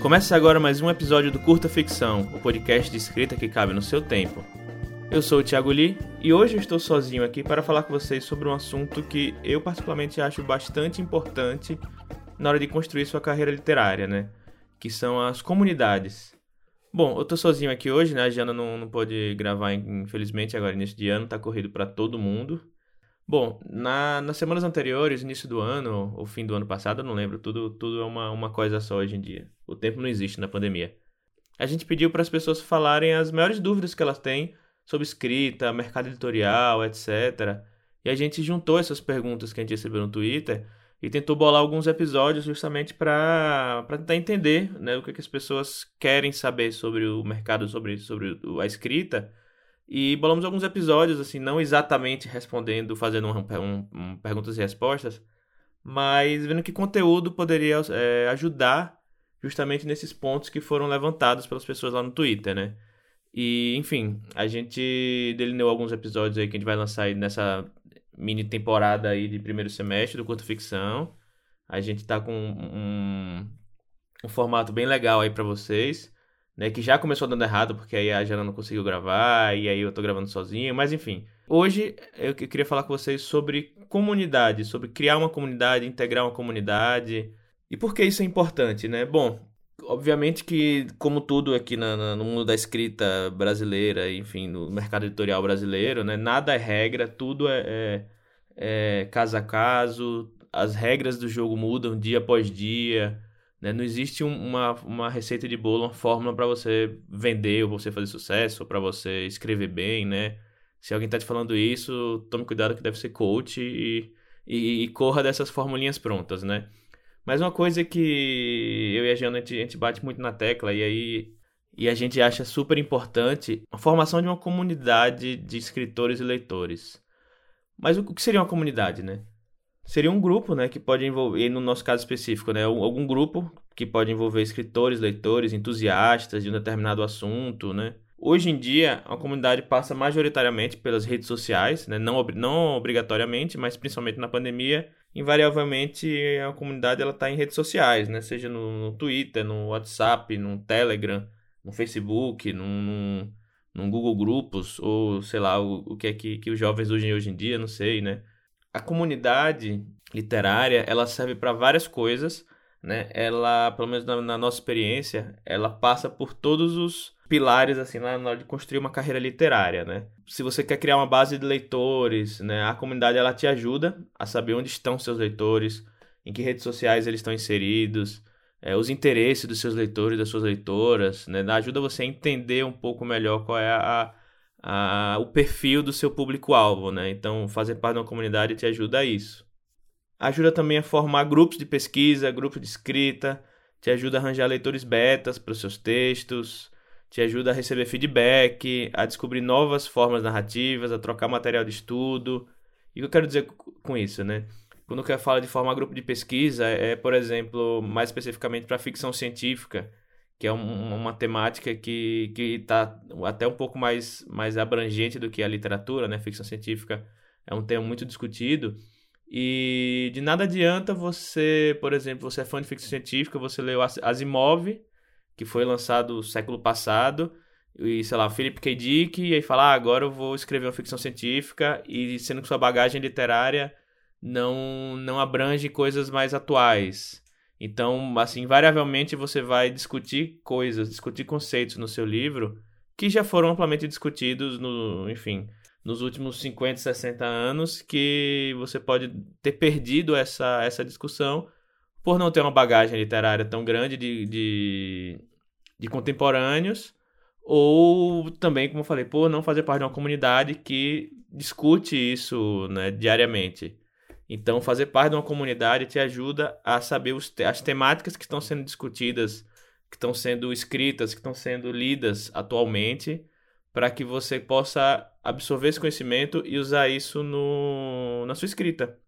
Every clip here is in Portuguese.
Começa agora mais um episódio do Curta Ficção, o podcast de escrita que cabe no seu tempo. Eu sou o Thiago Lee e hoje eu estou sozinho aqui para falar com vocês sobre um assunto que eu particularmente acho bastante importante na hora de construir sua carreira literária, né? Que são as comunidades. Bom, eu tô sozinho aqui hoje, né? A Jana não, não pôde gravar, infelizmente, agora de ano, tá corrido para todo mundo. Bom, na, nas semanas anteriores, início do ano, ou fim do ano passado, eu não lembro, tudo, tudo é uma, uma coisa só hoje em dia. O tempo não existe na pandemia. A gente pediu para as pessoas falarem as maiores dúvidas que elas têm sobre escrita, mercado editorial, etc. E a gente juntou essas perguntas que a gente recebeu no Twitter e tentou bolar alguns episódios justamente para tentar entender né, o que, que as pessoas querem saber sobre o mercado, sobre, sobre a escrita e bolamos alguns episódios, assim, não exatamente respondendo, fazendo um, um, um perguntas e respostas, mas vendo que conteúdo poderia é, ajudar justamente nesses pontos que foram levantados pelas pessoas lá no Twitter, né? E, enfim, a gente delineou alguns episódios aí que a gente vai lançar nessa mini temporada aí de primeiro semestre do Curto Ficção. A gente tá com um, um formato bem legal aí para vocês né? Que já começou dando errado, porque aí a Jana não conseguiu gravar, e aí eu tô gravando sozinho, mas enfim. Hoje eu queria falar com vocês sobre comunidade, sobre criar uma comunidade, integrar uma comunidade. E por que isso é importante, né? Bom, obviamente que, como tudo aqui na, na, no mundo da escrita brasileira, enfim, no mercado editorial brasileiro, né? Nada é regra, tudo é, é, é caso a caso, as regras do jogo mudam dia após dia. Né? Não existe uma, uma receita de bolo, uma fórmula para você vender ou você fazer sucesso, ou para você escrever bem, né? Se alguém está te falando isso, tome cuidado que deve ser coach e, e, e, corra dessas formulinhas prontas, né? Mas uma coisa que eu e a Jana, a gente, a gente bate muito na tecla e aí e a gente acha super importante a formação de uma comunidade de escritores e leitores. Mas o que seria uma comunidade, né? Seria um grupo, né, que pode envolver, no nosso caso específico, né, algum grupo que pode envolver escritores, leitores, entusiastas de um determinado assunto, né. Hoje em dia, a comunidade passa majoritariamente pelas redes sociais, né, não, não obrigatoriamente, mas principalmente na pandemia, invariavelmente a comunidade ela está em redes sociais, né, seja no, no, Twitter, no WhatsApp, no Telegram, no Facebook, no, no, Google Grupos, ou sei lá, o, o que é que, que os jovens usam hoje em dia, não sei, né a comunidade literária ela serve para várias coisas, né? Ela, pelo menos na, na, nossa experiência, ela passa por todos os pilares assim na hora de construir uma carreira literária, né? Se você quer criar uma base de leitores, né? A comunidade ela te ajuda a saber onde estão seus leitores, em que redes sociais eles estão inseridos, é, os interesses dos seus leitores, das suas leitoras, né? Ajuda você a entender um pouco melhor qual é a a, o perfil do seu público-alvo, né? Então, fazer parte de uma comunidade te ajuda a isso. Ajuda também a formar grupos de pesquisa, grupos de escrita, te ajuda a arranjar leitores betas para os seus textos, te ajuda a receber feedback, a descobrir novas formas narrativas, a trocar material de estudo. E o que eu quero dizer com isso, né? Quando eu falo de formar grupo de pesquisa, é, por exemplo, mais especificamente para ficção científica, que é um, uma temática que está até um pouco mais, mais abrangente do que a literatura, né? Ficção científica é um tema muito discutido. E de nada adianta você, por exemplo, você é fã de ficção científica, você leu Asimov, que foi lançado século passado, e sei lá, Philip K. Dick, e aí fala, ah, agora eu vou escrever uma ficção científica, e sendo que sua bagagem literária não, não abrange coisas mais atuais. Então, assim, invariavelmente você vai discutir coisas, discutir conceitos no seu livro que já foram amplamente discutidos no, enfim, nos últimos 50, 60 anos, que você pode ter perdido essa, essa discussão por não ter uma bagagem literária tão grande de, de, de contemporâneos, ou também, como eu falei, por não fazer parte de uma comunidade que discute isso né, diariamente. Então, fazer parte de uma comunidade te ajuda a saber os, as temáticas que estão sendo discutidas, que estão sendo escritas, que estão sendo lidas atualmente, para que você possa absorver esse conhecimento e usar isso no, na sua escrita.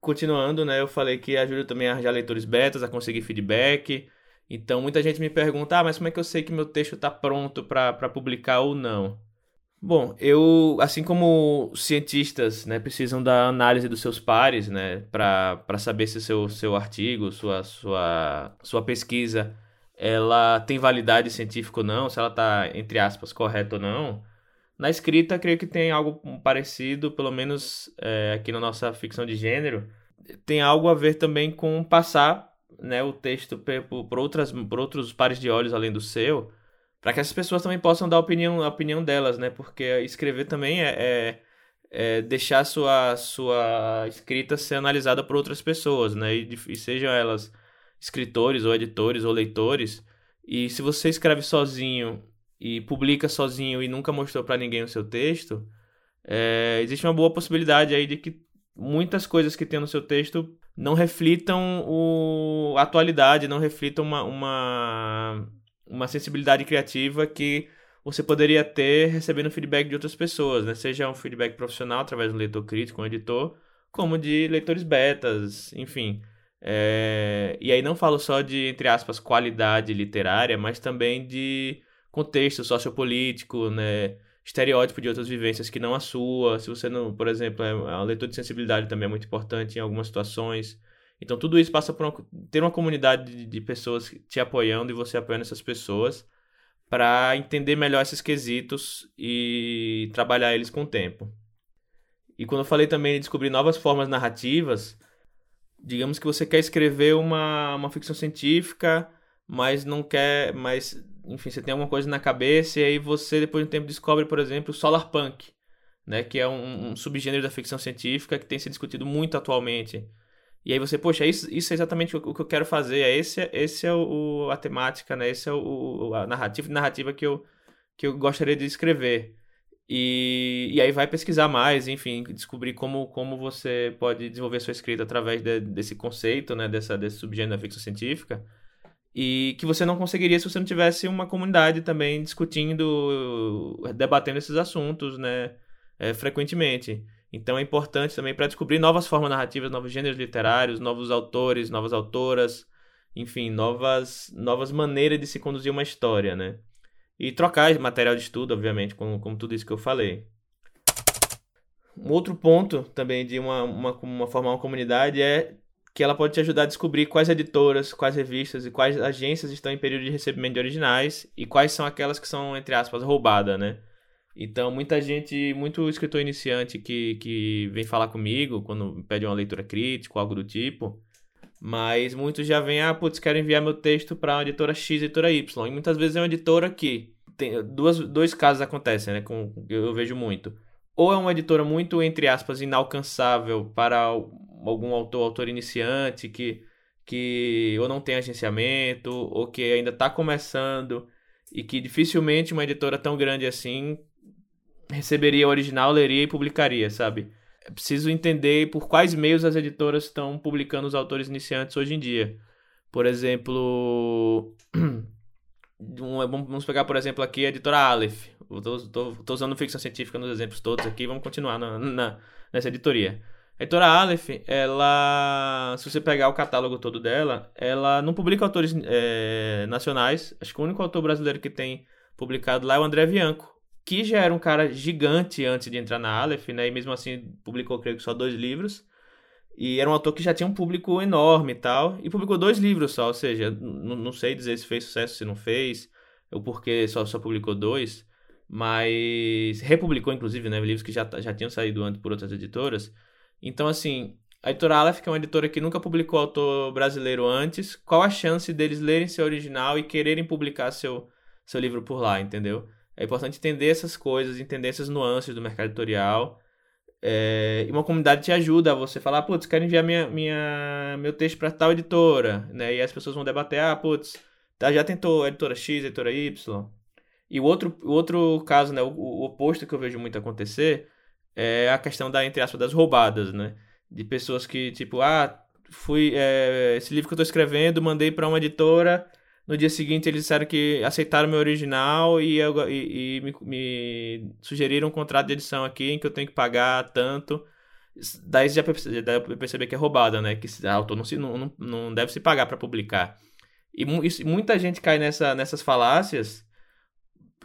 Continuando, né, eu falei que ajuda também a arranjar leitores betas, a conseguir feedback. Então, muita gente me pergunta, ah, mas como é que eu sei que meu texto está pronto para publicar ou não? Bom, eu, assim como cientistas, né, precisam da análise dos seus pares, né, para saber se seu seu artigo, sua sua sua pesquisa, ela tem validade científica ou não, se ela está entre aspas correta ou não. Na escrita, creio que tem algo parecido, pelo menos é, aqui na nossa ficção de gênero, tem algo a ver também com passar né, o texto por, por, outras, por outros pares de olhos além do seu, para que essas pessoas também possam dar a opinião, a opinião delas, né? Porque escrever também é, é, é deixar sua sua escrita ser analisada por outras pessoas, né? E, e sejam elas escritores ou editores ou leitores. E se você escreve sozinho e publica sozinho e nunca mostrou para ninguém o seu texto, é, existe uma boa possibilidade aí de que muitas coisas que tem no seu texto não reflitam o, a atualidade, não reflitam uma, uma, uma sensibilidade criativa que você poderia ter recebendo feedback de outras pessoas, né? Seja um feedback profissional através do leitor crítico, um editor, como de leitores betas, enfim. É... E aí não falo só de, entre aspas, qualidade literária, mas também de contexto sociopolítico, né? estereótipo de outras vivências que não a sua. Se você não, por exemplo, é, a leitura de sensibilidade também é muito importante em algumas situações. Então tudo isso passa por uma, ter uma comunidade de, pessoas te apoiando e você apoiando essas pessoas para entender melhor esses quesitos e trabalhar eles com o tempo. E quando eu falei também de descobrir novas formas narrativas, digamos que você quer escrever uma, uma ficção científica, mas não quer, mas enfim, você tem alguma coisa na cabeça e aí você depois de um tempo descobre, por exemplo, o solar punk, né, que é um, um subgênero da ficção científica que tem sido discutido muito atualmente. E aí você, poxa, isso, isso é exatamente o, que eu quero fazer, é esse, esse é o, a temática, né? Esse é o, a narrativa, narrativa que eu, que eu gostaria de escrever. E, e aí vai pesquisar mais, enfim, descobrir como, como você pode desenvolver sua escrita através de, desse conceito, né, dessa, desse subgênero da ficção científica e que você não conseguiria se você não tivesse uma comunidade também discutindo, debatendo esses assuntos, né, é, frequentemente. Então é importante também para descobrir novas formas narrativas, novos gêneros literários, novos autores, novas autoras, enfim, novas, novas maneiras de se conduzir uma história, né? E trocar material de estudo, obviamente, como, como tudo isso que eu falei. Um outro ponto também de uma, uma, uma formar uma comunidade é que ela pode te ajudar a descobrir quais editoras, quais revistas e quais agências estão em período de recebimento de originais e quais são aquelas que são, entre aspas, roubadas, né? Então, muita gente, muito escritor iniciante que, que vem falar comigo quando pede uma leitura crítica algo do tipo, mas muitos já vêm, ah, putz, quero enviar meu texto para uma editora X, editora Y. E muitas vezes é uma editora que tem duas, dois casos acontecem, né? Com, eu vejo muito. Ou é uma editora muito, entre aspas, inalcançável para algum autor, autor iniciante que, que ou não tem agenciamento ou que ainda está começando e que dificilmente uma editora tão grande assim receberia o original, leria e publicaria, sabe? É preciso entender por quais meios as editoras estão publicando os autores iniciantes hoje em dia. Por exemplo, vamos pegar por exemplo aqui a editora Aleph. Estou usando ficção científica nos exemplos todos aqui, vamos continuar na, na, nessa editoria. A editora Aleph, ela, se você pegar o catálogo todo dela, ela não publica autores é, nacionais. Acho que o único autor brasileiro que tem publicado lá é o André Bianco, que já era um cara gigante antes de entrar na Aleph, né? E mesmo assim publicou, creio que só dois livros. E era um autor que já tinha um público enorme e tal. E publicou dois livros só, ou seja, não sei dizer se fez sucesso, se não fez, ou porque só, só publicou dois. Mas republicou, inclusive, né? Livros que já, já tinham saído antes por outras editoras. Então, assim, a editora Aleph, que é uma editora que nunca publicou autor brasileiro antes, qual a chance deles lerem seu original e quererem publicar seu, seu livro por lá, entendeu? É importante entender essas coisas, entender essas nuances do mercado editorial. É, e uma comunidade te ajuda a você falar, putz, quero enviar minha, minha, meu texto para tal editora, né? E as pessoas vão debater, ah, putz, tá, já tentou editora X, editora Y. E o outro, o outro caso, né, o, o oposto que eu vejo muito acontecer é a questão da, entre aspas, das roubadas, né? De pessoas que, tipo, ah, fui. É, esse livro que eu tô escrevendo, mandei para uma editora. No dia seguinte eles disseram que aceitaram meu original e, eu, e, e me, me, sugeriram um contrato de edição aqui em que eu tenho que pagar tanto. Daí já dá pra perceber que é roubada, né? Que o autor não, se, não, não deve se pagar para publicar. E, e muita gente cai nessa, nessas falácias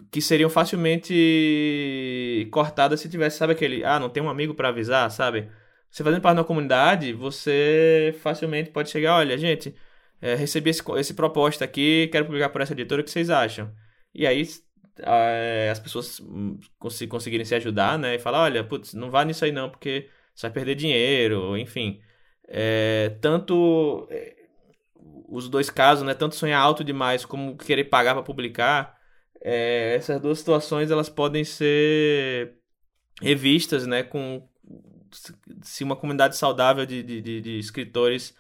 que seriam facilmente cortadas se tivesse, sabe aquele, ah, não tem um amigo para avisar, sabe? Você fazendo parte da comunidade, você facilmente pode chegar, olha, gente, é, recebi esse, esse proposta aqui, quero publicar por essa editora, o que vocês acham? E aí é, as pessoas hum, cons conseguirem se ajudar, né? E falar, olha, putz, não vá nisso aí não, porque você vai perder dinheiro, enfim. É, tanto é, os dois casos, né? Tanto sonhar alto demais como querer pagar para publicar, é, essas duas situações elas podem ser revistas, né? Com se uma comunidade saudável de, de, de, de escritores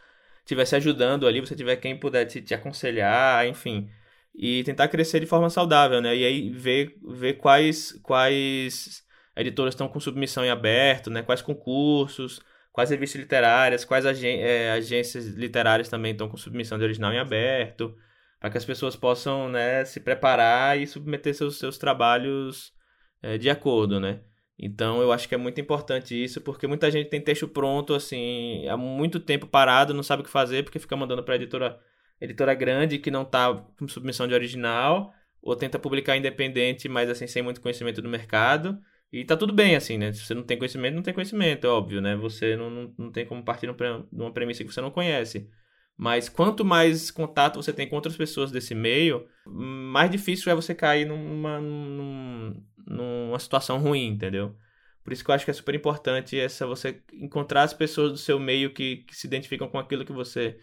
estivesse ajudando ali, você tiver quem puder te, te aconselhar, enfim e tentar crescer de forma saudável, né? E aí ver, ver quais, quais editoras estão com submissão em aberto, né? Quais concursos, quais revistas literárias, quais agen é, agências literárias também estão com submissão de original em aberto, para que as pessoas possam né, se preparar e submeter seus, seus trabalhos é, de acordo, né? Então eu acho que é muito importante isso, porque muita gente tem texto pronto, assim, há muito tempo parado, não sabe o que fazer, porque fica mandando para editora editora grande que não está com submissão de original, ou tenta publicar independente, mas assim, sem muito conhecimento do mercado. E tá tudo bem, assim, né? Se você não tem conhecimento, não tem conhecimento, é óbvio, né? Você não, não, não tem como partir de uma premissa que você não conhece. Mas quanto mais contato você tem com outras pessoas desse meio, mais difícil é você cair numa, numa, numa situação ruim, entendeu? Por isso que eu acho que é super importante essa você encontrar as pessoas do seu meio que, que se identificam com aquilo que você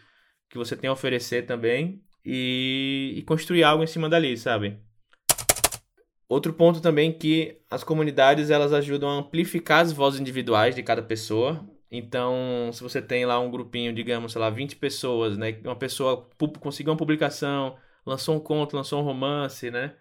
que você tem a oferecer também e, e construir algo em cima dali, sabe? Outro ponto também que as comunidades elas ajudam a amplificar as vozes individuais de cada pessoa. Então, se você tem lá um grupinho, digamos, sei lá, 20 pessoas, né? Uma pessoa conseguiu uma publicação, lançou um conto, lançou um romance, né?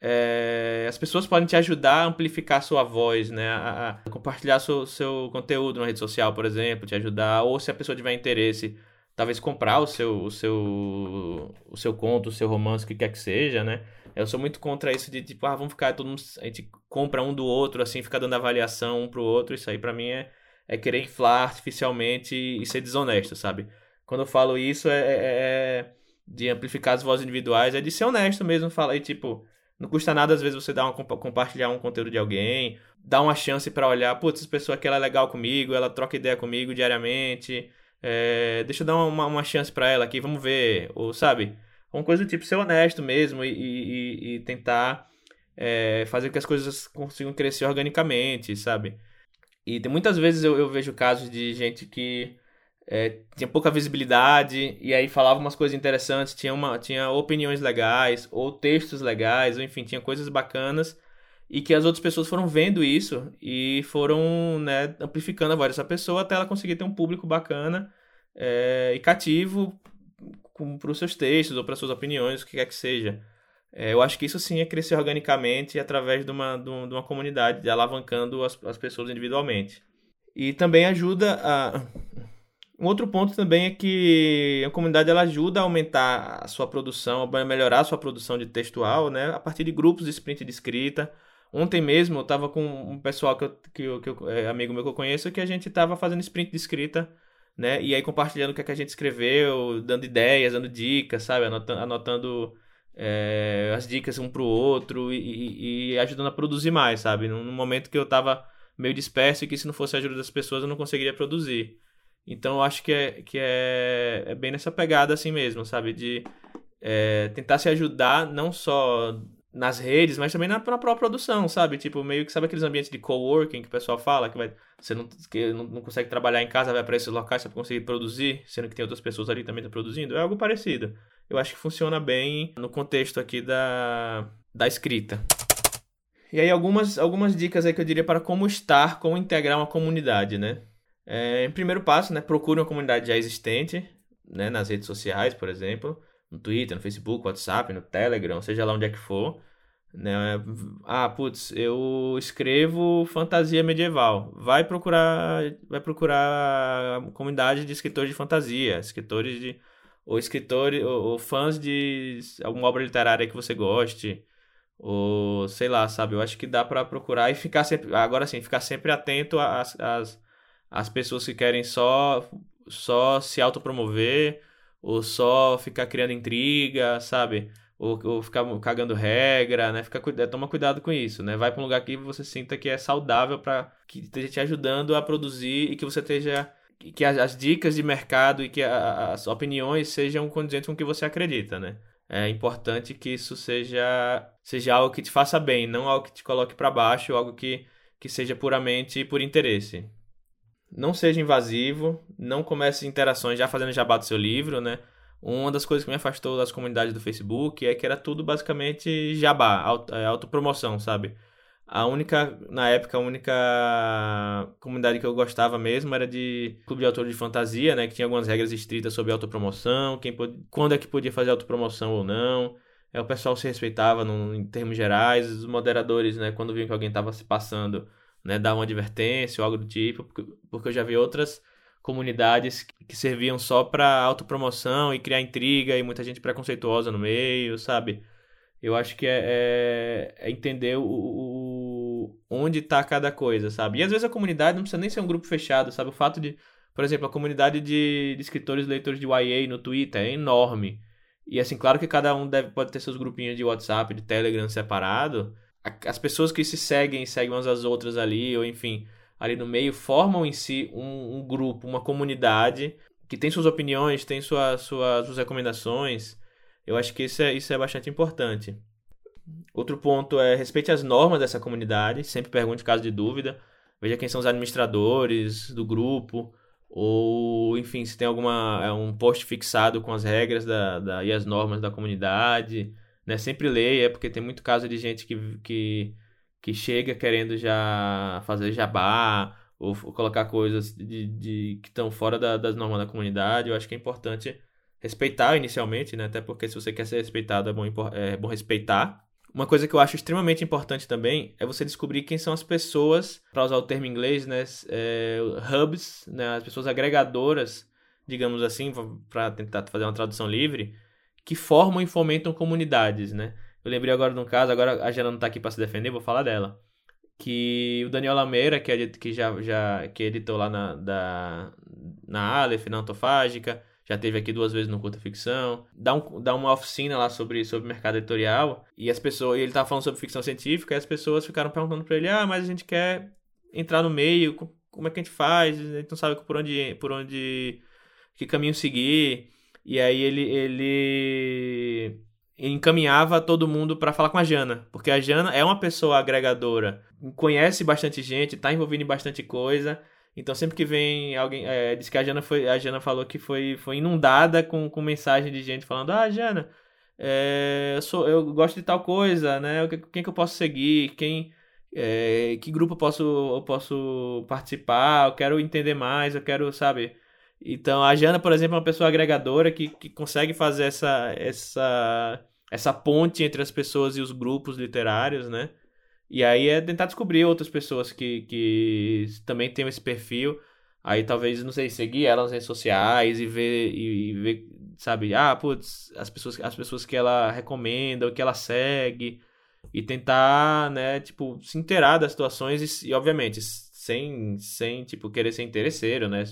É, as pessoas podem te ajudar a amplificar sua voz, né? A, a compartilhar seu, seu conteúdo na rede social, por exemplo, te ajudar. Ou se a pessoa tiver interesse, talvez comprar o seu, o seu, o seu conto, o seu romance, o que quer que seja, né? Eu sou muito contra isso de tipo, ah, vamos ficar todo mundo, a gente compra um do outro, assim, fica dando avaliação um pro outro. Isso aí para mim é, é querer inflar artificialmente e, ser desonesto, sabe? Quando eu falo isso é, é, é, de amplificar as vozes individuais, é de ser honesto mesmo, falar e tipo, não custa nada às vezes você dar uma, compartilhar um conteúdo de alguém, dar uma chance para olhar, putz, essa pessoa aqui ela é legal comigo, ela troca ideia comigo diariamente é, deixa eu dar uma, uma chance para ela aqui, vamos ver, ou sabe? Uma coisa do tipo, ser honesto mesmo e, e, e tentar é, fazer com que as coisas consigam crescer organicamente, sabe? E tem, muitas vezes eu, eu vejo casos de gente que é, tinha pouca visibilidade e aí falava umas coisas interessantes, tinha, uma, tinha opiniões legais, ou textos legais, ou enfim, tinha coisas bacanas e que as outras pessoas foram vendo isso e foram né, amplificando a voz dessa pessoa até ela conseguir ter um público bacana é, e cativo para os seus textos ou para suas opiniões, o que quer que seja. É, eu acho que isso sim é crescer organicamente através de uma, de uma comunidade, alavancando as, as pessoas individualmente. E também ajuda a. Um outro ponto também é que a comunidade ela ajuda a aumentar a sua produção, a melhorar a sua produção de textual, né? A partir de grupos de sprint de escrita, Ontem mesmo eu tava com um pessoal que, eu, que, eu, que eu, é amigo meu que eu conheço que a gente tava fazendo sprint de escrita, né? E aí compartilhando o que, é que a gente escreveu, dando ideias, dando dicas, sabe? Anotando, anotando é, as dicas um pro outro e, e, ajudando a produzir mais, sabe? Num, momento que eu tava meio disperso e que se não fosse a ajuda das pessoas eu não conseguiria produzir. Então eu acho que é, que é, é bem nessa pegada assim mesmo, sabe? De é, tentar se ajudar não só nas redes, mas também na, na, própria produção, sabe? Tipo, meio que sabe aqueles ambientes de coworking que o pessoal fala que vai, você não, que não, não consegue trabalhar em casa, vai para esses locais para conseguir produzir, sendo que tem outras pessoas ali também tá produzindo. É algo parecido. Eu acho que funciona bem no contexto aqui da, da escrita. E aí algumas, algumas dicas aí que eu diria para como estar, como integrar uma comunidade, né? É, primeiro passo, né, procure uma comunidade já existente, né, nas redes sociais, por exemplo, no Twitter, no Facebook, WhatsApp, no Telegram, seja lá onde é que for. Né? Ah, putz, eu escrevo fantasia medieval. Vai procurar, vai procurar comunidade de escritores de fantasia, escritores de ou escritores ou, ou fãs de alguma obra literária que você goste, ou sei lá, sabe? Eu acho que dá para procurar e ficar sempre, agora sim, ficar sempre atento às, às, às pessoas que querem só só se autopromover ou só ficar criando intriga, sabe? ou, ou ficar cagando regra, né? Fica, toma cuidado com isso, né? Vai para um lugar que você sinta que é saudável para que esteja te ajudando a produzir e que você esteja que as, as dicas de mercado e que a, as opiniões sejam condizentes com o que você acredita, né? É importante que isso seja seja algo que te faça bem, não algo que te coloque para baixo, algo que que seja puramente por interesse. Não seja invasivo, não comece interações já fazendo jabá do seu livro, né? Uma das coisas que me afastou das comunidades do Facebook é que era tudo basicamente jabá, é, autopromoção, sabe? A única, na época, a única comunidade que eu gostava mesmo era de clube de autores de fantasia, né? Que tinha algumas regras estritas sobre autopromoção, quem pod... quando é que podia fazer autopromoção ou não. É, o pessoal se respeitava em termos gerais, os moderadores, né? Quando viam que alguém estava se passando, né? Dar uma advertência ou algo do tipo, porque, eu já vi outras comunidades que serviam só para autopromoção e criar intriga e muita gente preconceituosa no meio, sabe? Eu acho que é, é, é entender o, o onde está cada coisa, sabe? E às vezes a comunidade não precisa nem ser um grupo fechado, sabe? O fato de, por exemplo, a comunidade de, de escritores e leitores de YA no Twitter é enorme. E assim, claro que cada um deve, pode ter seus grupinhos de WhatsApp, de Telegram separado. As pessoas que se seguem, seguem umas às outras ali, ou enfim, ali no meio formam em si um, um grupo, uma comunidade que tem suas opiniões, tem sua, sua, suas recomendações. Eu acho que isso é, isso é bastante importante. Outro ponto é respeite as normas dessa comunidade, sempre pergunte caso de dúvida. Veja quem são os administradores do grupo, ou enfim, se tem alguma é um post fixado com as regras da, da, e as normas da comunidade. Né? Sempre leia, porque tem muito caso de gente que, que que chega querendo já fazer jabá ou, ou colocar coisas de, de que estão fora da, das normas da comunidade. Eu acho que é importante respeitar inicialmente, né? Até porque se você quer ser respeitado é bom, é bom respeitar. Uma coisa que eu acho extremamente importante também é você descobrir quem são as pessoas, para usar o termo em inglês, né? É, hubs, né? as pessoas agregadoras, digamos assim, para tentar fazer uma tradução livre, que formam e fomentam comunidades, né? Eu lembrei agora de um caso, agora a Jana não tá aqui para se defender, vou falar dela. Que o Daniel Lameira, que, é, que já, já que editou lá na, da, na Aleph, na Antofágica, já teve aqui duas vezes no Curta Ficção, dá, um, dá uma oficina lá sobre, sobre mercado editorial, e as pessoas, e ele tava falando sobre ficção científica, e as pessoas ficaram perguntando para ele, ah, mas a gente quer entrar no meio, como é que a gente faz? A gente não sabe por onde, por onde, que caminho seguir. E aí ele, ele encaminhava todo mundo para falar com a Jana, porque a Jana é uma pessoa agregadora, conhece bastante gente, tá envolvida em bastante coisa. Então sempre que vem alguém, é, diz que a Jana foi, a Jana falou que foi, foi inundada com, com mensagem de gente falando: "Ah, Jana, é, eu sou, eu gosto de tal coisa, né? Quem que eu posso seguir? Quem é, que grupo eu posso eu posso participar? Eu quero entender mais, eu quero, sabe? Então, a Jana, por exemplo, é uma pessoa agregadora que, que consegue fazer essa, essa, essa ponte entre as pessoas e os grupos literários, né? E aí é tentar descobrir outras pessoas que, que também têm esse perfil. Aí talvez, não sei, seguir elas nas redes sociais e ver, e, e ver sabe, ah, putz, as pessoas, as pessoas que ela recomenda, ou que ela segue. E tentar, né, tipo, se inteirar das situações e, e obviamente, sem, sem, tipo, querer ser interesseiro, né?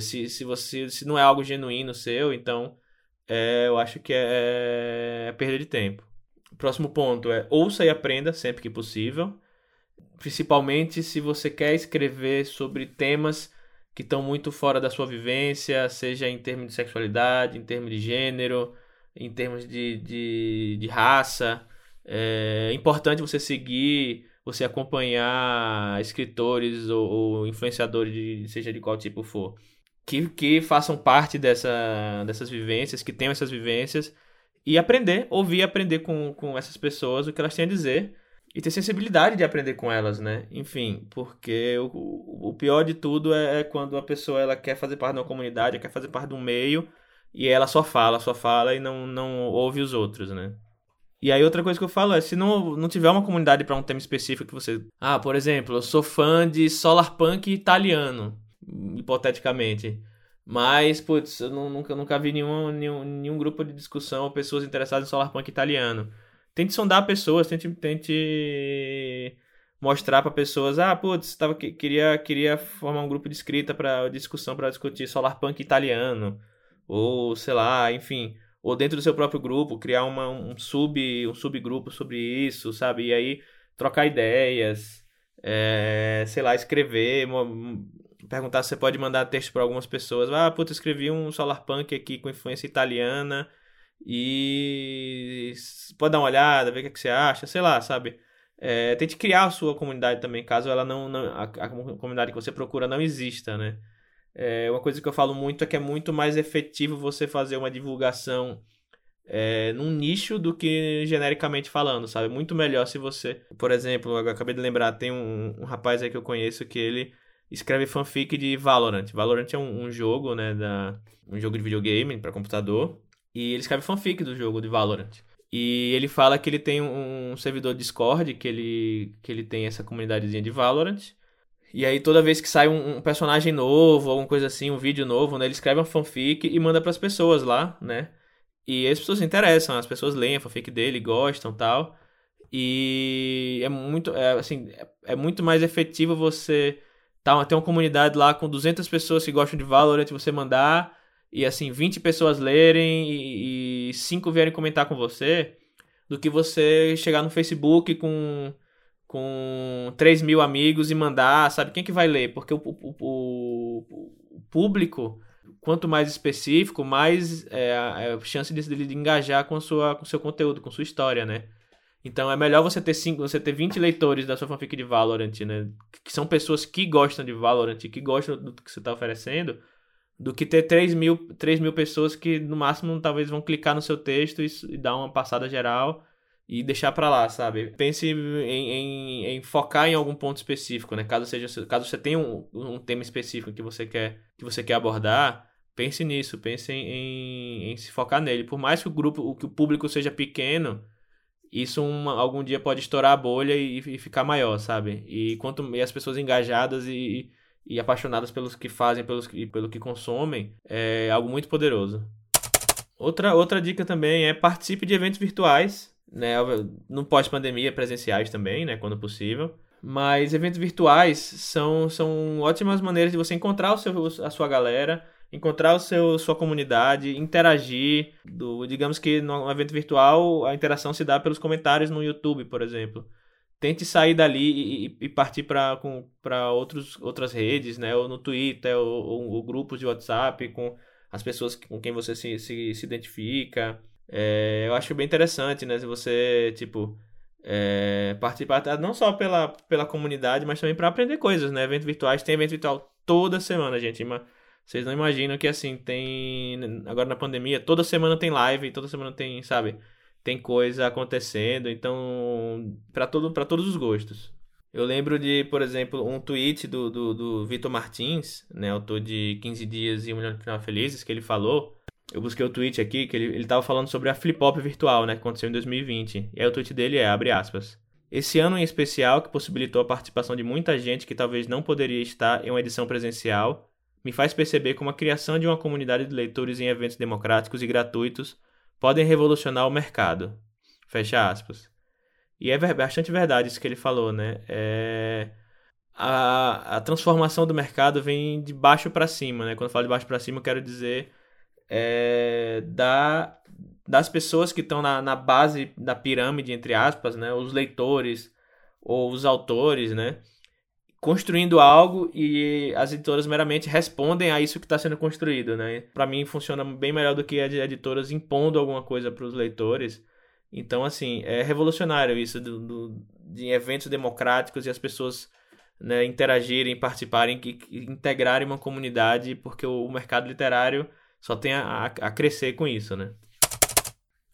Se, se você se não é algo genuíno seu, então é, eu acho que é, é perda de tempo. Próximo ponto é ouça e aprenda sempre que possível. Principalmente se você quer escrever sobre temas que estão muito fora da sua vivência, seja em termos de sexualidade, em termos de gênero, em termos de, de, de raça. É importante você seguir, você acompanhar escritores ou, ou influenciadores, de, seja de qual tipo for que, que façam parte dessa, dessas vivências, que tenham essas vivências, e aprender, ouvir aprender com, com essas pessoas o que elas têm a dizer, e ter sensibilidade de aprender com elas, né? Enfim, porque o, o pior de tudo é, é quando a pessoa ela quer fazer parte de uma comunidade, quer fazer parte de um meio, e ela só fala, só fala e não, não ouve os outros, né? E aí outra coisa que eu falo é, se não, não tiver uma comunidade para um tema específico que você... Ah, por exemplo, eu sou fã de solar punk italiano hipoteticamente. Mas, putz, eu nunca, nunca vi nenhum, nenhum, nenhum grupo de discussão ou pessoas interessadas em solarpunk italiano. Tente sondar pessoas, tente, tente mostrar para pessoas, ah, putz, tava, queria, queria formar um grupo de escrita para discussão para discutir solarpunk italiano. Ou, sei lá, enfim, ou dentro do seu próprio grupo, criar uma, um, sub, um subgrupo sobre isso, sabe? E aí trocar ideias, é, sei lá, escrever, perguntar se você pode mandar texto para algumas pessoas. Ah, puta, escrevi um Solarpunk aqui com influência italiana e pode dar uma olhada, ver o que, é que você acha, sei lá, sabe? É, tente criar a sua comunidade também, caso ela não, não a, a, comunidade que você procura não exista, né? É, uma coisa que eu falo muito é que é muito mais efetivo você fazer uma divulgação é, num nicho do que genericamente falando, sabe? Muito melhor se você, por exemplo, eu acabei de lembrar, tem um, um rapaz aí que eu conheço que ele escreve fanfic de Valorant. Valorant é um, um jogo, né, da, um jogo de videogame para computador, e ele escreve fanfic do jogo de Valorant. E ele fala que ele tem um servidor Discord, que ele, que ele tem essa comunidadezinha de Valorant. E aí toda vez que sai um, um personagem novo, alguma coisa assim, um vídeo novo, né, ele escreve uma fanfic e manda para as pessoas lá, né? E as pessoas se interessam, as pessoas leem a fanfic dele, gostam, tal. E é muito, é, assim, é, é muito mais efetivo você tá, ter uma comunidade lá com 200 pessoas que gostam de Valorant, você mandar e assim 20 pessoas lerem e, e 5 vierem comentar com você, do que você chegar no Facebook com com 3 mil amigos e mandar, sabe quem que vai ler? Porque o, o, o, o público, quanto mais específico, mais é, a chance de, de engajar com, sua, com seu conteúdo, com sua história, né? Então é melhor você ter cinco, você ter 20 leitores da sua fanfic de Valorant, né? Que são pessoas que gostam de Valorant, que gostam do que você está oferecendo, do que ter 3 mil, 3 mil pessoas que no máximo talvez vão clicar no seu texto e, e dar uma passada geral e deixar para lá, sabe? Pense em, em, em, focar em algum ponto específico, né? Caso seja, caso você tenha um, um tema específico que você quer que você quer abordar, pense nisso, pense em, em, em se focar nele. Por mais que o grupo, que o público seja pequeno, isso uma, algum dia pode estourar a bolha e, e, ficar maior, sabe? E quanto e as pessoas engajadas e, e apaixonadas pelos que fazem, pelos e pelo que consomem, é algo muito poderoso. Outra, outra dica também é participe de eventos virtuais, né? No pós-pandemia, presenciais também, né? Quando possível. Mas eventos virtuais são, são ótimas maneiras de você encontrar o seu, a sua galera, encontrar o seu, sua comunidade, interagir. Do, digamos que no evento virtual a interação se dá pelos comentários no YouTube, por exemplo tente sair dali e, e partir para outras redes, né? Ou no Twitter, ou, ou, ou, grupos de WhatsApp com as pessoas com quem você se, se, se identifica. É, eu acho bem interessante, né? Se você, tipo, é, participar não só pela, pela comunidade, mas também para aprender coisas, né? Eventos virtuais, tem evento virtual toda semana, gente. Vocês não imaginam que, assim, tem... Agora na pandemia, toda semana tem live, toda semana tem, sabe tem coisa acontecendo, então para todo, para todos os gostos. Eu lembro de, por exemplo, um tweet do, do, do Vitor Martins, né, autor de 15 Dias e Um Milhão de Final Felizes, que ele falou. Eu busquei o tweet aqui, que ele, ele tava falando sobre a Flip Hop virtual, né, que aconteceu em 2020. E aí o tweet dele é, abre aspas. Esse ano em especial, que possibilitou a participação de muita gente que talvez não poderia estar em uma edição presencial, me faz perceber como a criação de uma comunidade de leitores em eventos democráticos e gratuitos podem revolucionar o mercado. Fecha aspas. E é bastante verdade isso que ele falou, né? É... A, a transformação do mercado vem de baixo para cima, né? Quando eu falo de baixo para cima, eu quero dizer é, da, das pessoas que estão na, na base da pirâmide, entre aspas, né? Os leitores ou os autores, né? Construindo algo e as editoras meramente respondem a isso que está sendo construído, né? Para mim funciona bem melhor do que as editoras impondo alguma coisa para os leitores. Então, assim, é revolucionário isso do, do, de eventos democráticos e as pessoas né, interagirem, participarem, que, integrarem uma comunidade, porque o, o mercado literário só tem a, a, crescer com isso, né?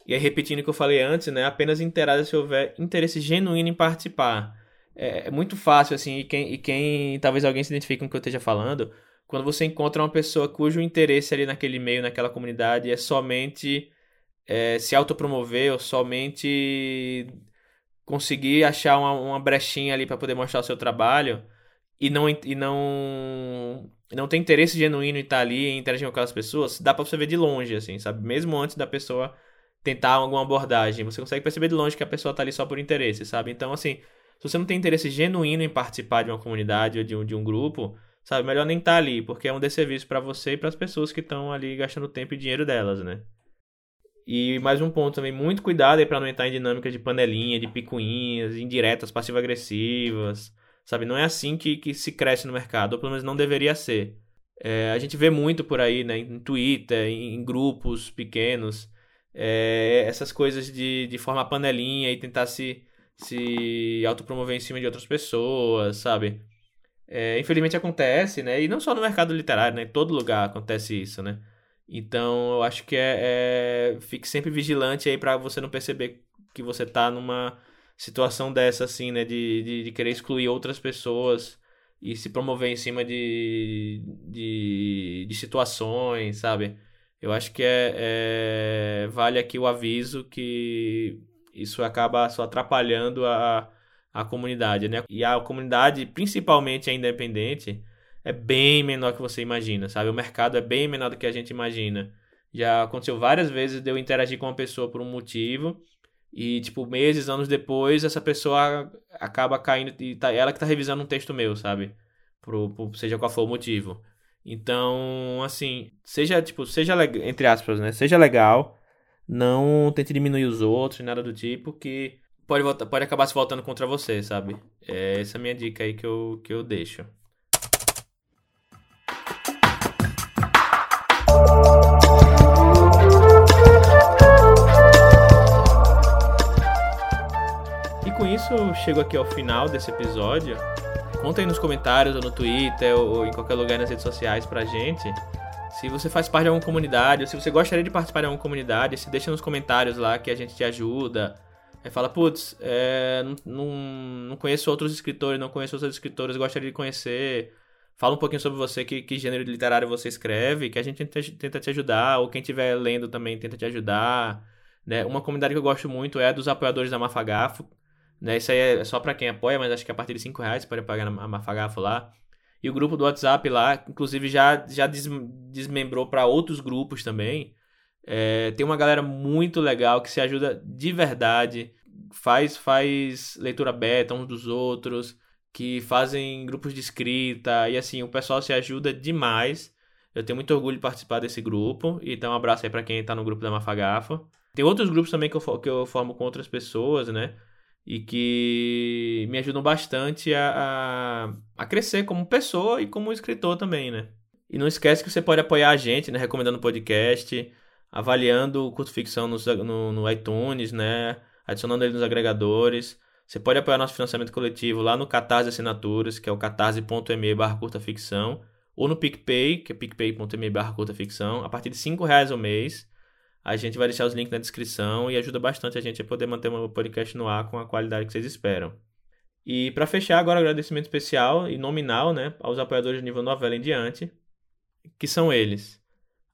E aí, repetindo o que eu falei antes, né? Apenas interaja se houver interesse genuíno em participar é, é, muito fácil, assim, e quem, e quem talvez alguém se identifique com o que eu esteja falando, quando você encontra uma pessoa cujo interesse ali naquele meio, naquela comunidade, é somente é, se autopromover ou somente conseguir achar uma, uma brechinha ali para poder mostrar o seu trabalho e não, e não, não tem interesse genuíno em estar ali e interagir com aquelas pessoas, dá para você ver de longe, assim, sabe? Mesmo antes da pessoa tentar alguma abordagem, você consegue perceber de longe que a pessoa tá ali só por interesse, sabe? Então, assim, se você não tem interesse genuíno em participar de uma comunidade ou de um, de um grupo, sabe, melhor nem estar tá ali, porque é um desserviço para você e para as pessoas que estão ali gastando tempo e dinheiro delas, né? E mais um ponto também, muito cuidado aí para não entrar em dinâmicas de panelinha, de picuinhas, indiretas, passivo-agressivas, sabe? Não é assim que, que se cresce no mercado, ou pelo menos não deveria ser. É, a gente vê muito por aí, né, em Twitter, em, em grupos pequenos, é, essas coisas de, de formar panelinha e tentar se, se autopromover em cima de outras pessoas, sabe? É, infelizmente acontece, né? E não só no mercado literário, né? Em todo lugar acontece isso, né? Então eu acho que é, é... fique sempre vigilante aí para você não perceber que você tá numa situação dessa, assim, né? De, de, de, querer excluir outras pessoas e se promover em cima de, de, de situações, sabe? Eu acho que é, é, vale aqui o aviso que isso acaba só atrapalhando a, a comunidade, né? E a comunidade, principalmente a independente, é bem menor que você imagina, sabe? O mercado é bem menor do que a gente imagina. Já aconteceu várias vezes de eu interagir com uma pessoa por um motivo e, tipo, meses, anos depois, essa pessoa acaba caindo e tá, ela que tá revisando um texto meu, sabe? Pro, pro, seja qual for o motivo. Então, assim, seja, tipo, seja, entre aspas, né? Seja legal, não tente diminuir os outros, nada do tipo, que pode, voltar, pode acabar se voltando contra você, sabe? É essa é a minha dica aí que eu, que eu deixo. E com isso, chego aqui ao final desse episódio. Conta aí nos comentários, ou no Twitter, ou em qualquer lugar nas redes sociais pra gente. Se você faz parte de alguma comunidade, ou se você gostaria de participar de alguma comunidade, se deixa nos comentários lá que a gente te ajuda. Fala, putz, é, não, não, conheço outros escritores, não conheço outros escritores, gostaria de conhecer. Fala um pouquinho sobre você, que, que gênero literário você escreve, que a gente tenta, tenta te ajudar, ou quem estiver lendo também tenta te ajudar. Né? Uma comunidade que eu gosto muito é a dos apoiadores da Mafagafo. Né? Isso aí é só para quem apoia, mas acho que a partir de 5 reais pode pagar a Mafagafo lá. E o grupo do WhatsApp lá, inclusive, já, já des, desmembrou para outros grupos também. É, tem uma galera muito legal que se ajuda de verdade, faz, faz leitura beta uns dos outros, que fazem grupos de escrita, e assim, o pessoal se ajuda demais. Eu tenho muito orgulho de participar desse grupo, então um abraço aí para quem está no grupo da Mafagafa. Tem outros grupos também que eu, que eu formo com outras pessoas, né? E que me ajudam bastante a, a, a, crescer como pessoa e como escritor também, né? E não esquece que você pode apoiar a gente, né? Recomendando o podcast, avaliando o Curto Ficção no, no, no iTunes, né? Adicionando ele nos agregadores. Você pode apoiar nosso financiamento coletivo lá no Catarse Assinaturas, que é o catarse.me barra curta ficção, ou no PicPay, que é picpay.me barra curta ficção, a partir de 5 reais ao mês. A gente vai deixar os links na descrição e ajuda bastante a gente a poder manter o podcast no ar com a qualidade que vocês esperam. E para fechar, agora agradecimento especial e nominal né, aos apoiadores de nível novela em diante, que são eles: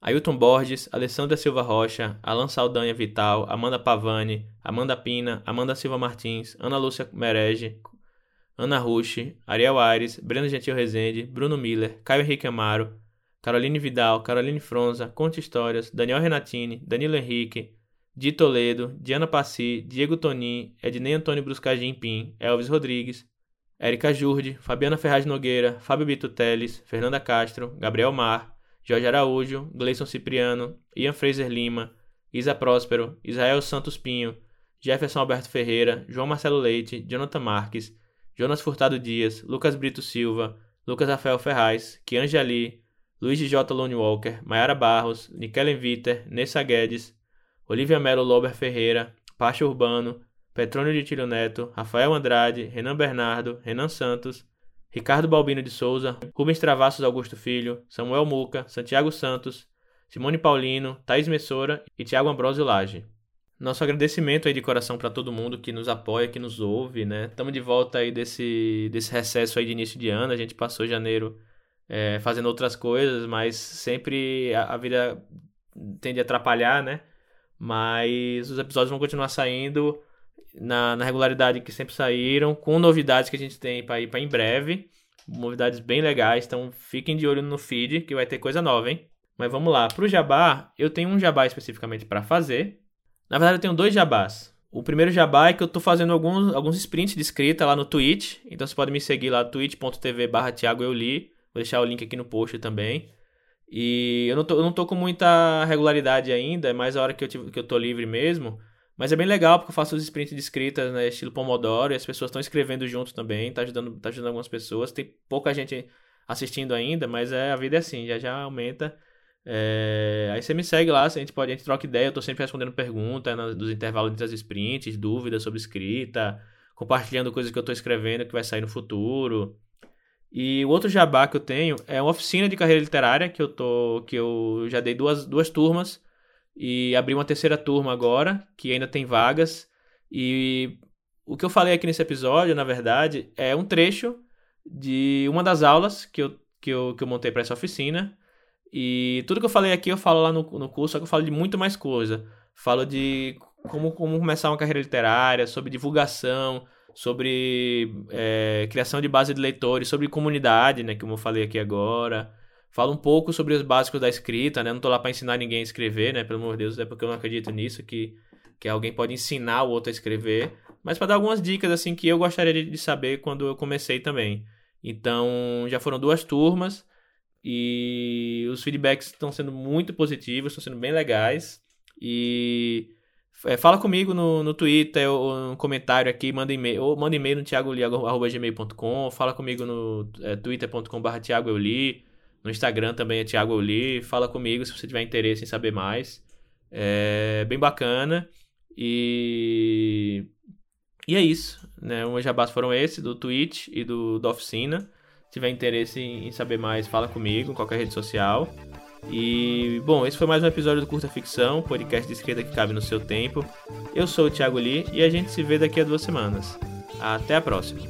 Ailton Borges, Alessandra Silva Rocha, Alan Saldanha Vital, Amanda Pavani, Amanda Pina, Amanda Silva Martins, Ana Lúcia Merege, Ana Rushi, Ariel Aires, Breno Gentil Rezende, Bruno Miller, Caio Henrique Amaro, Caroline Vidal, Caroline Fronza, Conte Histórias, Daniel Renatini, Danilo Henrique, Di Toledo, Diana Passi, Diego Tonin, Ednei Antônio Bruscagim Pim, Elvis Rodrigues, Érica Jurde, Fabiana Ferraz Nogueira, Fábio Bito Teles, Fernanda Castro, Gabriel Mar, Jorge Araújo, Gleison Cipriano, Ian Fraser Lima, Isa Próspero, Israel Santos Pinho, Jefferson Alberto Ferreira, João Marcelo Leite, Jonathan Marques, Jonas Furtado Dias, Lucas Brito Silva, Lucas Rafael Ferraz, Kianja Ali, Luiz J. Lone Walker, Mayara Barros, Nikellen Viter, Nessa Guedes, Olivia Melo Lober Ferreira, Pacho Urbano, Petrônio de Tiro Neto, Rafael Andrade, Renan Bernardo, Renan Santos, Ricardo Balbino de Souza, Rubens Travassos Augusto Filho, Samuel Muca, Santiago Santos, Simone Paulino, Thaís Messora e Tiago Ambrosio Lage. Nosso agradecimento aí de coração para todo mundo que nos apoia, que nos ouve, né? Estamos de volta aí desse, desse recesso aí de início de ano, a gente passou janeiro é, fazendo outras coisas, mas sempre a, a, vida tende a atrapalhar, né? Mas os episódios vão continuar saindo na, na regularidade que sempre saíram, com novidades que a gente tem para ir para em breve. Novidades bem legais, então fiquem de olho no feed que vai ter coisa nova, hein? Mas vamos lá, para o jabá, eu tenho um jabá especificamente para fazer. Na verdade, eu tenho dois jabás. O primeiro jabá é que eu estou fazendo alguns, alguns sprints de escrita lá no Twitch. Então você pode me seguir lá, twitch.tv barra Vou deixar o link aqui no post também. E eu não tô, eu não tô com muita regularidade ainda, é mais a hora que eu, tive, que eu tô livre mesmo. Mas é bem legal porque eu faço os sprints de escrita, né, estilo Pomodoro, e as pessoas estão escrevendo junto também, tá ajudando, tá ajudando algumas pessoas. Tem pouca gente assistindo ainda, mas é, a vida é assim, já já aumenta. É, aí você me segue lá, a gente pode, a gente troca ideia, eu tô sempre respondendo perguntas né, dos intervalos entre as sprints, dúvidas sobre escrita, compartilhando coisas que eu tô escrevendo que vai sair no futuro. E o outro jabá que eu tenho é uma oficina de carreira literária que eu tô que eu já dei duas, duas turmas e abri uma terceira turma agora, que ainda tem vagas. E o que eu falei aqui nesse episódio, na verdade, é um trecho de uma das aulas que eu, que eu, que eu montei para essa oficina. E tudo que eu falei aqui eu falo lá no, no curso, só que eu falo de muito mais coisa. Falo de como, como começar uma carreira literária, sobre divulgação, sobre é, criação de base de leitores, sobre comunidade, né, como eu falei aqui agora. Falo um pouco sobre os básicos da escrita, né? Não tô lá para ensinar ninguém a escrever, né? Pelo amor de Deus, é porque eu não acredito nisso, que, que alguém pode ensinar o outro a escrever. Mas para dar algumas dicas, assim, que eu gostaria de saber quando eu comecei também. Então, já foram duas turmas e os feedbacks estão sendo muito positivos, estão sendo bem legais. E é, fala comigo no, no Twitter ou no comentário aqui, manda e-mail, ou manda e-mail no thiagoli.gmail.com, fala comigo no é, twitter.com.br thiagoeuli, no Instagram também é Thiago Euli, fala comigo se você tiver interesse em saber mais. É bem bacana. E e é isso, né? Os jabás foram esses, do Twitch e do da oficina. Se tiver interesse em saber mais, fala comigo em qualquer rede social. E, bom, esse foi mais um episódio do Curta Ficção, podcast de esquerda que cabe no seu tempo. Eu sou o Thiago Lee e a gente se vê daqui a duas semanas. Até a próxima!